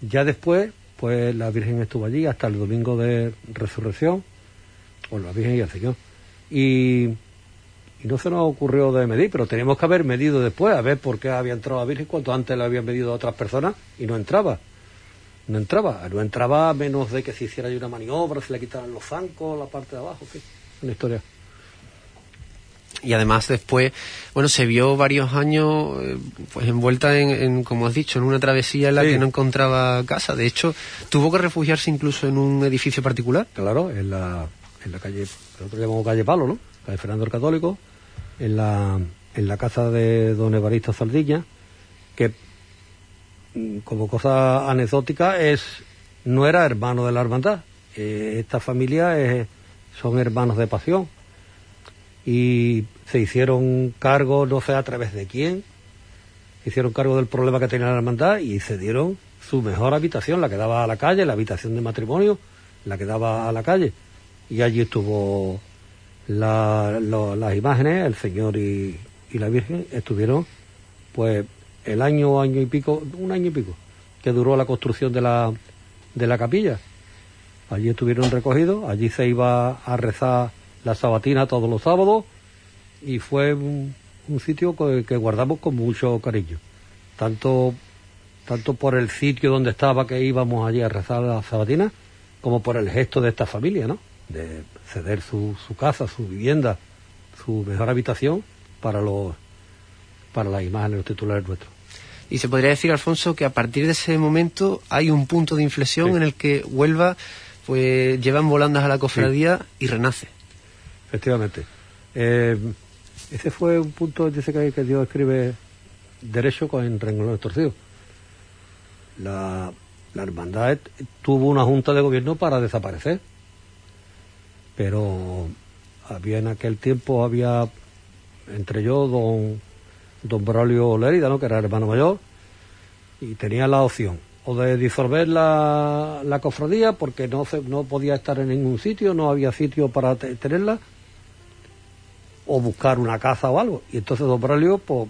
Ya después, pues la Virgen estuvo allí hasta el domingo de resurrección, o la Virgen y el Señor. Y y no se nos ocurrió de medir, pero teníamos que haber medido después, a ver por qué había entrado la Virgen, cuanto antes la habían medido a otras personas y no entraba. No entraba, no entraba a menos de que se hiciera ahí una maniobra, se le quitaran los zancos, la parte de abajo, ¿qué? Una historia. y además después, bueno, se vio varios años eh, pues envuelta en, en, como has dicho, en una travesía en la Sí. que no encontraba casa. De hecho, tuvo que refugiarse incluso en un edificio particular. Claro, en la, en la calle, nosotros llamamos calle Palo, ¿no? Calle Fernando el Católico, en la, en la casa de don Evaristo Saldilla, que como cosa anecdótica es, no era hermano de la hermandad. Eh, esta familia son hermanos de pasión. Y se hicieron cargo, no sé a través de quién, hicieron cargo del problema que tenía la hermandad y se dieron su mejor habitación, la que daba a la calle, la habitación de matrimonio, la que daba a la calle. Y allí estuvo las imágenes, el Señor y, y la Virgen, estuvieron pues el año, año y pico, un año y pico, que duró la construcción de la, de la capilla. Allí estuvieron recogidos, allí se iba a rezar la sabatina todos los sábados y fue un, un sitio que, guardamos con mucho cariño. Tanto, tanto por el sitio donde estaba que íbamos allí a rezar la sabatina, como por el gesto de esta familia, ¿no? De ceder su, su casa, su vivienda, su mejor habitación para los para las imágenes, los titulares nuestros. Y se podría decir, Alfonso, que a partir de ese momento hay un punto de inflexión Sí. en el que Huelva pues llevan volandas a la cofradía y renace. Efectivamente. Eh, ese fue un punto, dice que, que Dios escribe derecho con renglones torcidos. La, la hermandad tuvo una junta de gobierno para desaparecer, pero había en aquel tiempo, había entre yo, don, don Braulio Lérida, ¿no? que era el hermano mayor, y tenía la opción o de disolver la, cofradía porque no no podía estar en ningún sitio, no había sitio para te- tenerla, o buscar una casa o algo. Y entonces don Braulio, pues,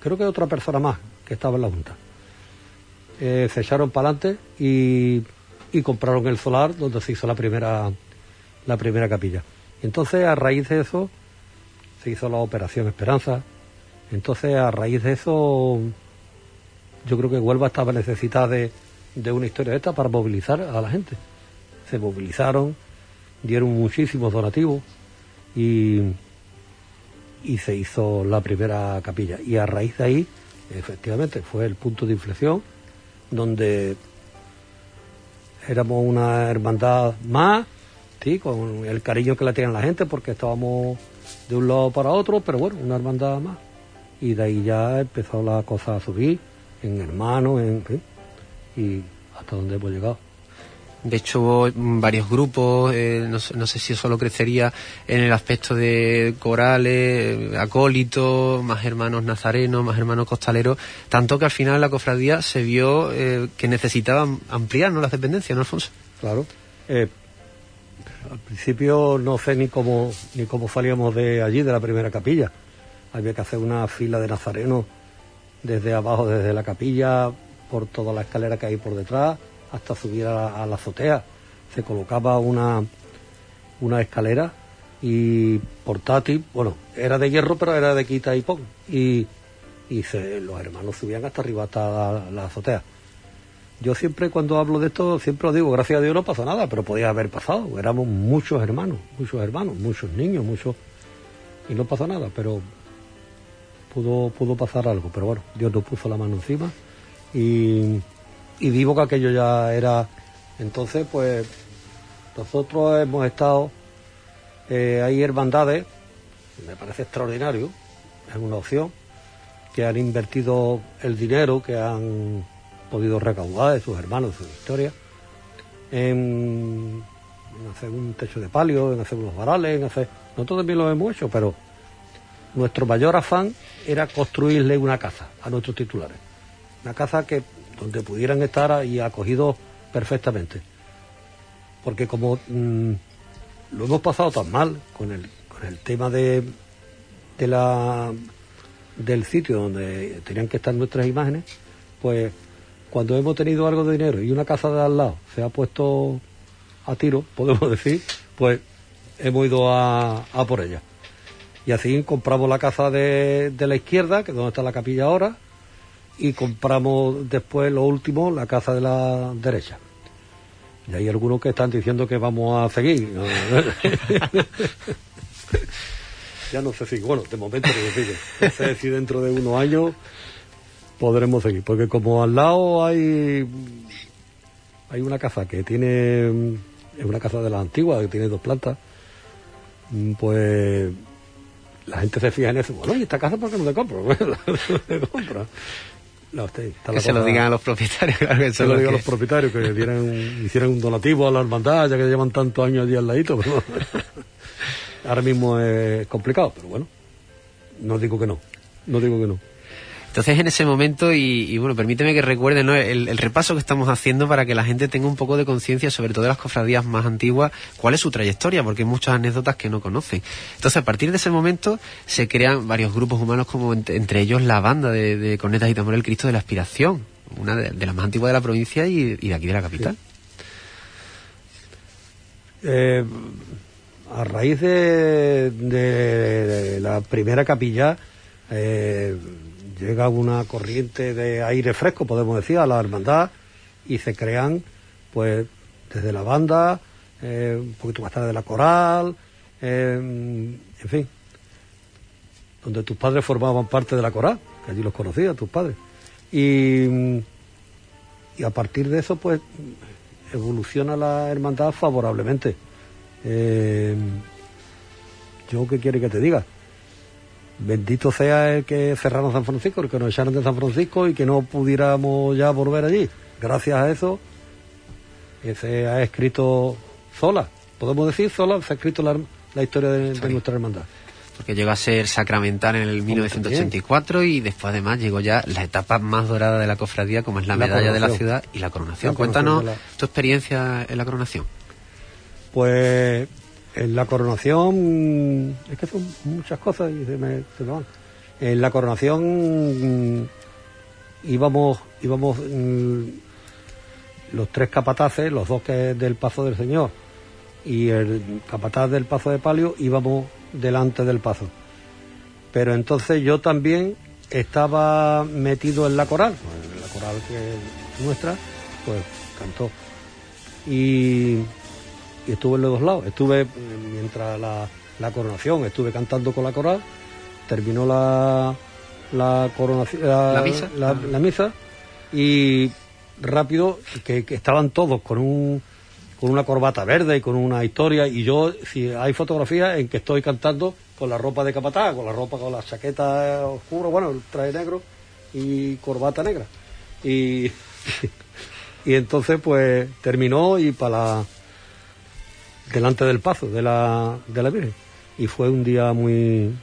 creo que otra persona más que estaba en la Junta, eh, se echaron para adelante y, y compraron el solar donde se hizo la primera, la primera capilla. Entonces, a raíz de eso, se hizo la operación Esperanza. Entonces, a raíz de eso, yo creo que Huelva estaba necesitada de, de una historia esta para movilizar a la gente. Se movilizaron, dieron muchísimos donativos y, se hizo la primera capilla. Y a raíz de ahí, efectivamente, fue el punto de inflexión donde éramos una hermandad más, sí, con el cariño que la tiene la gente, porque estábamos de un lado para otro, pero bueno, una hermandad más. Y de ahí ya empezó la cosa a subir, en hermanos, en fin, y hasta donde hemos llegado. De hecho, hubo mm, varios grupos, eh, no, sé, no sé si eso lo crecería en el aspecto de corales, acólitos, más hermanos nazarenos, más hermanos costaleros, tanto que al final la cofradía se vio eh, que necesitaba ampliar ¿no? las dependencias, ¿no, Alfonso? Claro. Eh, al principio no sé ni cómo, ni cómo salíamos de allí, de la primera capilla. Había que hacer una fila de nazarenos desde abajo, desde la capilla, por toda la escalera que hay por detrás, hasta subir a la, azotea. Se colocaba una, una escalera y portátil, bueno, era de hierro, pero era de quita y pon. Y, y los hermanos subían hasta arriba, hasta la- la azotea. Yo siempre cuando hablo de esto, siempre os digo, gracias a Dios no pasó nada, pero podía haber pasado. Éramos muchos hermanos, muchos hermanos, muchos niños, muchos... Y no pasó nada, pero pudo, pudo pasar algo. Pero bueno, Dios nos puso la mano encima y, digo que aquello ya era... Entonces, pues, nosotros hemos estado... eh, hay hermandades, me parece extraordinario, es una opción, que han invertido el dinero que han podido recaudar de sus hermanos, de su historia, en, en hacer un techo de palio, en hacer unos varales, en hacer... Nosotros también lo hemos hecho, pero nuestro mayor afán era construirle una casa a nuestros titulares. Una casa que donde pudieran estar ahí acogidos perfectamente. Porque como mm, lo hemos pasado tan mal con el, con el tema de, de la del sitio donde tenían que estar nuestras imágenes, pues cuando hemos tenido algo de dinero y una casa de al lado se ha puesto a tiro, podemos decir, pues hemos ido a, a por ella. Y así compramos la casa de, de la izquierda, que es donde está la capilla ahora, y compramos después, lo último, la casa de la derecha. Y hay algunos que están diciendo que vamos a seguir. ya no sé si, bueno, de momento no sé si dentro de unos años podremos seguir, porque como al lado hay hay una casa que tiene es una casa de las antiguas que tiene dos plantas, pues la gente se fija en eso. Bueno, ¿y esta casa por qué no te compro? Bueno, compra. No, usted, que se lo digan a los propietarios. Claro, que se lo digan a los propietarios, que dieran, hicieran un donativo a la hermandad, ya que llevan tantos años allí al ladito. Pero ahora mismo es complicado, pero bueno, no digo que no, no digo que no. Entonces, en ese momento, y, bueno, permíteme que recuerde el, repaso que estamos haciendo para que la gente tenga un poco de conciencia, sobre todo de las cofradías más antiguas, cuál es su trayectoria, porque hay muchas anécdotas que no conocen. Entonces, a partir de ese momento, se crean varios grupos humanos, como entre, ellos la banda de, cornetas y tambores El Cristo de la Aspiración, una de, las más antiguas de la provincia y, de aquí de la capital. Eh, a raíz de, la primera capilla, eh, llega una corriente de aire fresco, podemos decir, a la hermandad y se crean, pues, desde la banda, eh, un poquito más tarde de la coral, eh, en fin, donde tus padres formaban parte de la coral, que allí los conocía, tus padres. Y, y a partir de eso, pues, evoluciona la hermandad favorablemente. Eh, ¿Yo qué quiere que te diga? Bendito sea el que cerraron San Francisco, el que nos echaron de San Francisco y que no pudiéramos ya volver allí. Gracias a eso, que se ha escrito sola, podemos decir sola, se ha escrito la, historia de, nuestra hermandad. Porque llegó a ser sacramental en el 1984 y después además llegó ya la etapa más dorada de la cofradía, como es la, medalla de la ciudad y la coronación. Cuéntanos tu experiencia en la coronación. Pues en la coronación, es que son muchas cosas y se me, van. En la coronación íbamos, íbamos mm, los tres capataces, los dos que del Pazo del Señor y el capataz del Pazo de Palio íbamos delante del Pazo. Pero entonces yo también estaba metido en la coral, en la coral que es nuestra, pues cantó. Y y estuve en los dos lados. Estuve, mientras la, coronación, estuve cantando con la coral, terminó la, la coronación, la, misa, la, misa y rápido, que, estaban todos con un con una corbata verde y con una historia y yo si hay fotografías en que estoy cantando con la ropa de capataz, con la ropa con la chaqueta oscura, bueno, el traje negro y corbata negra. Y, y entonces pues terminó y para la delante del paso de la, de la Virgen. Y fue un día muy,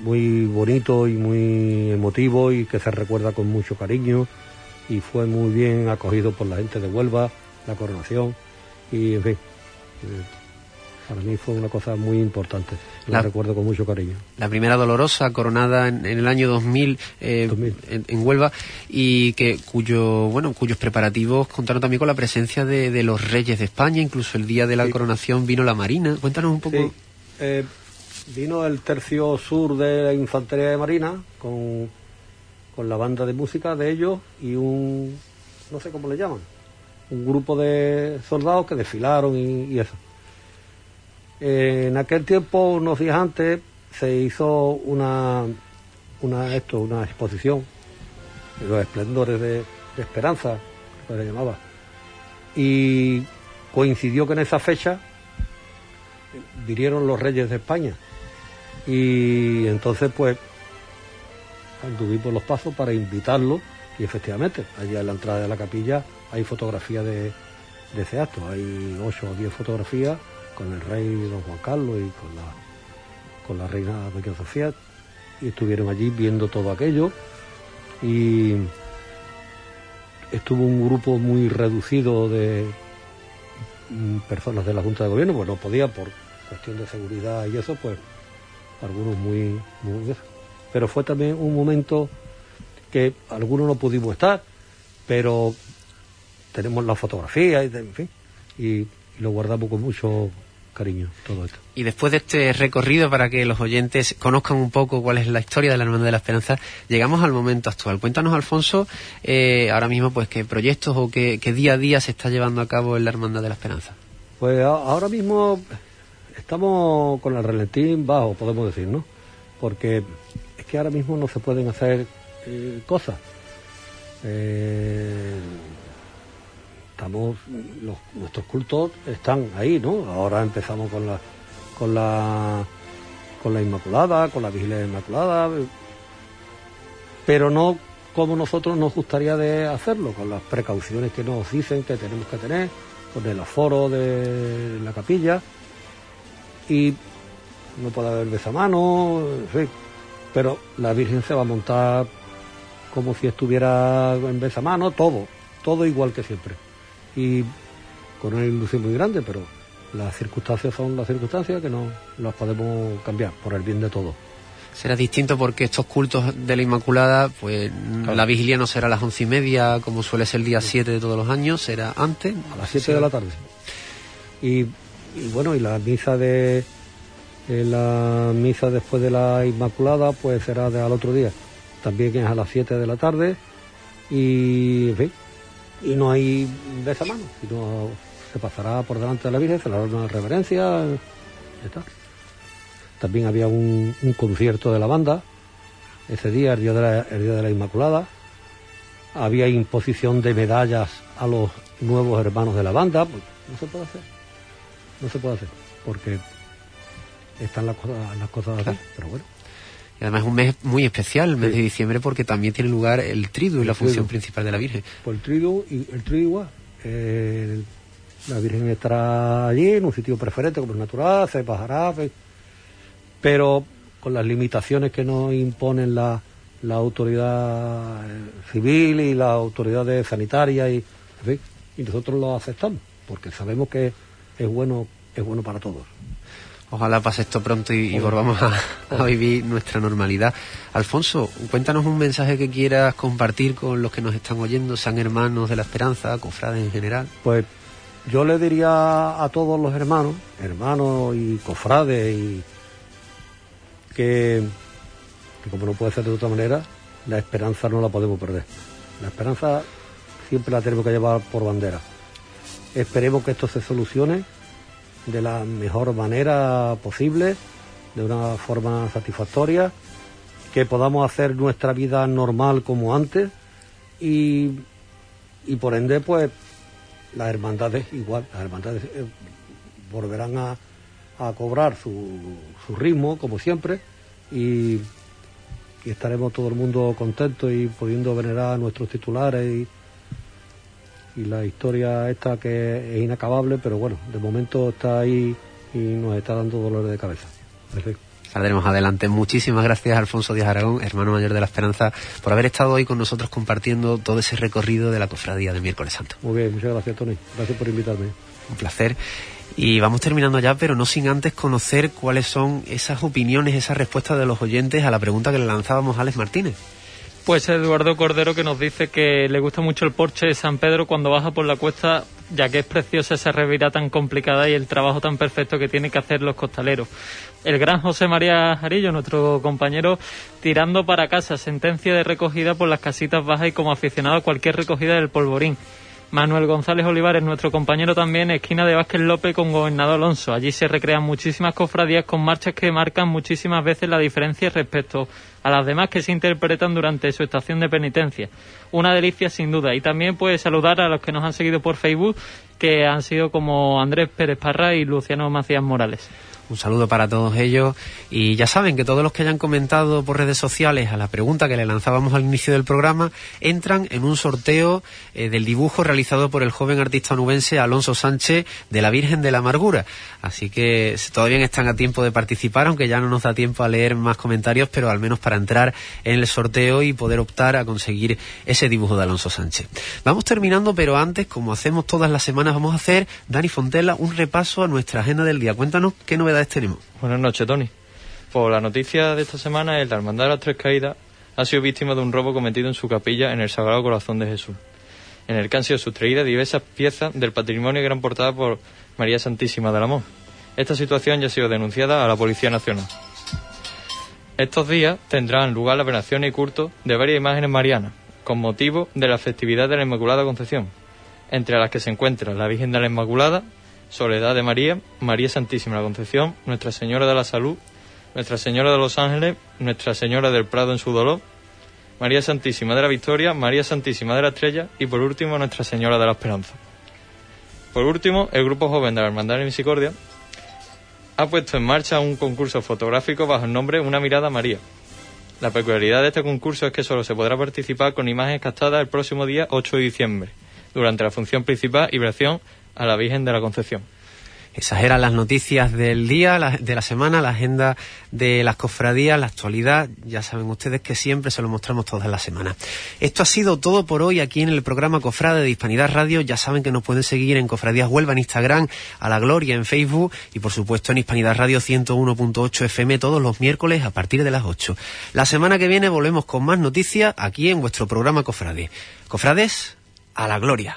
muy bonito y muy emotivo y que se recuerda con mucho cariño y fue muy bien acogido por la gente de Huelva, la coronación y en fin. Para mí fue una cosa muy importante. La, recuerdo con mucho cariño. La primera dolorosa coronada en, el año 2000, eh, En, Huelva y que cuyo bueno cuyos preparativos contaron también con la presencia de, los reyes de España. Incluso el día de la coronación vino la Marina. Cuéntanos un poco. Eh, vino el tercio sur de la infantería de Marina con, con la banda de música de ellos y un no sé cómo le llaman un grupo de soldados que desfilaron y eso en aquel tiempo, unos días antes, se hizo una, esto, una exposición los esplendores de, Esperanza, que se llamaba. Y coincidió que en esa fecha vinieron los reyes de España. Y entonces, pues, anduvimos los pasos para invitarlos. Y efectivamente, allá en la entrada de la capilla hay fotografías de, de ese acto. Hay ocho o diez fotografías con el rey don Juan Carlos y con la, con la reina Doña Sofía y estuvieron allí viendo todo aquello. Y estuvo un grupo muy reducido de mm, personas de la Junta de Gobierno, pues no podía por cuestión de seguridad y eso, pues algunos muy, muy pero fue también un momento que algunos no pudimos estar, pero tenemos la fotografía y, en fin, y lo guardamos con mucho cariño todo esto. Y después de este recorrido para que los oyentes conozcan un poco cuál es la historia de la Hermandad de la Esperanza, llegamos al momento actual. Cuéntanos, Alfonso, eh, ahora mismo, pues qué proyectos o qué, qué día a día se está llevando a cabo en la Hermandad de la Esperanza. Pues a- ahora mismo estamos con el relentín bajo, podemos decir, ¿no? Porque es que ahora mismo no se pueden hacer eh, cosas. Eh, estamos, nuestros cultos están ahí, ¿no? Ahora empezamos con la, con la, con la Inmaculada, con la Vigilia Inmaculada, pero no como nosotros nos gustaría de hacerlo, con las precauciones que nos dicen que tenemos que tener, con el aforo de la capilla y no puede haber besamano, en. Pero la Virgen se va a montar como si estuviera en besamano, todo, todo igual que siempre. Y con una ilusión muy grande, pero las circunstancias son las circunstancias que no las podemos cambiar por el bien de todos. Será distinto porque estos cultos de la Inmaculada, pues la vigilia no será a las once y media como suele ser el día 7 de todos los años, será antes. a las 7 de la tarde. Y, y bueno, y la misa de eh, la misa después de la Inmaculada, pues será de al otro día. También es a las 7 de la tarde. Y en fin, y no hay besamano, sino se pasará por delante de la Virgen, se le hará una reverencia, ya está. También había un, un concierto de la banda ese día, el día de la, el día de la Inmaculada había imposición de medallas a los nuevos hermanos de la banda, pues no se puede hacer, no se puede hacer, porque están las cosas, las cosas así, Claro. pero bueno, Y además es un mes muy especial, el mes Sí. de diciembre, porque también tiene lugar el triduo y la función triduo. principal de la Virgen. por el trigo y el igual, eh, la Virgen estará allí en un sitio preferente como es natural, se bajará, pero con las limitaciones que nos imponen la, la autoridad eh, civil y las autoridades sanitarias y, en fin, y nosotros lo aceptamos porque sabemos que es bueno es bueno para todos. Ojalá pase esto pronto y, y volvamos a, a vivir nuestra normalidad. Alfonso, cuéntanos un mensaje que quieras compartir con los que nos están oyendo, sean hermanos de la esperanza, cofrades en general. Pues yo le diría a todos los hermanos, hermanos y cofrades, y que, que como no puede ser de otra manera, la esperanza no la podemos perder. La esperanza siempre la tenemos que llevar por bandera. Esperemos que esto se solucione de la mejor manera posible, de una forma satisfactoria, que podamos hacer nuestra vida normal como antes y, y por ende pues las hermandades igual, las hermandades eh, volverán a, a cobrar su, su ritmo como siempre y, y estaremos todo el mundo contentos y pudiendo venerar a nuestros titulares y, y la historia esta que es inacabable, pero bueno, de momento está ahí y nos está dando dolores de cabeza. Perfecto. Saldremos adelante. Muchísimas gracias, Alfonso Díaz Aragón, hermano mayor de la Esperanza, por haber estado hoy con nosotros compartiendo todo ese recorrido de la cofradía del miércoles santo. Muy bien, muchas gracias Tony, gracias por invitarme. Un placer. Y vamos terminando ya, pero no sin antes conocer cuáles son esas opiniones, esas respuestas de los oyentes a la pregunta que le lanzábamos a Alex Martínez. Pues Eduardo Cordero que nos dice que le gusta mucho el Porsche de San Pedro cuando baja por la cuesta, ya que es preciosa esa revirada tan complicada y el trabajo tan perfecto que tienen que hacer los costaleros. El gran José María Jarillo, nuestro compañero, tirando para casa, sentencia de recogida por las casitas bajas y como aficionado a cualquier recogida del polvorín. Manuel González Olivares, nuestro compañero también, esquina de Vázquez López con Gobernador Alonso. Allí se recrean muchísimas cofradías con marchas que marcan muchísimas veces la diferencia respecto a las demás que se interpretan durante su estación de penitencia. Una delicia sin duda. Y también pues saludar a los que nos han seguido por Facebook, que han sido como Andrés Pérez Parra y Luciano Macías Morales. Un saludo para todos ellos y ya saben que todos los que hayan comentado por redes sociales a la pregunta que le lanzábamos al inicio del programa entran en un sorteo eh, del dibujo realizado por el joven artista onubense Alonso Sánchez de la Virgen de la Amargura. Así que todavía están a tiempo de participar, aunque ya no nos da tiempo a leer más comentarios, pero al menos para entrar en el sorteo y poder optar a conseguir ese dibujo de Alonso Sánchez. Vamos terminando, pero antes, como hacemos todas las semanas, vamos a hacer, Dani Fontela, un repaso a nuestra agenda del día. Cuéntanos qué novedades tenemos. Buenas noches, Tony. Pues la noticia de esta semana es la Hermandad de las Tres Caídas ha sido víctima de un robo cometido en su capilla en el Sagrado Corazón de Jesús, en el que han sido sustraídas diversas piezas del patrimonio que eran portadas por María Santísima del Amor. Esta situación ya ha sido denunciada a la Policía Nacional. Estos días tendrán lugar la veneración y culto de varias imágenes marianas, con motivo de la festividad de la Inmaculada Concepción, entre las que se encuentran la Virgen de la Inmaculada, Soledad de María, María Santísima la Concepción, Nuestra Señora de la Salud, Nuestra Señora de los Ángeles, Nuestra Señora del Prado en su dolor, María Santísima de la Victoria, María Santísima de la Estrella y por último Nuestra Señora de la Esperanza. Por último, el Grupo Joven de la Hermandad de Misericordia ha puesto en marcha un concurso fotográfico bajo el nombre Una mirada a María. La peculiaridad de este concurso es que solo se podrá participar con imágenes captadas el próximo día 8 de diciembre, durante la función principal y versión a la Virgen de la Concepción. Esas eran las noticias del día, la- de la semana, la agenda de las cofradías, la actualidad. Ya saben ustedes que siempre se lo mostramos todas las semanas. Esto ha sido todo por hoy aquí en el programa Cofrade de Hispanidad Radio. Ya saben que nos pueden seguir en Cofradías Huelva en Instagram, a la Gloria en Facebook y por supuesto en Hispanidad Radio 101.8 FM todos los miércoles a partir de las 8. La semana que viene volvemos con más noticias aquí en vuestro programa Cofrade. Cofrades, a la Gloria.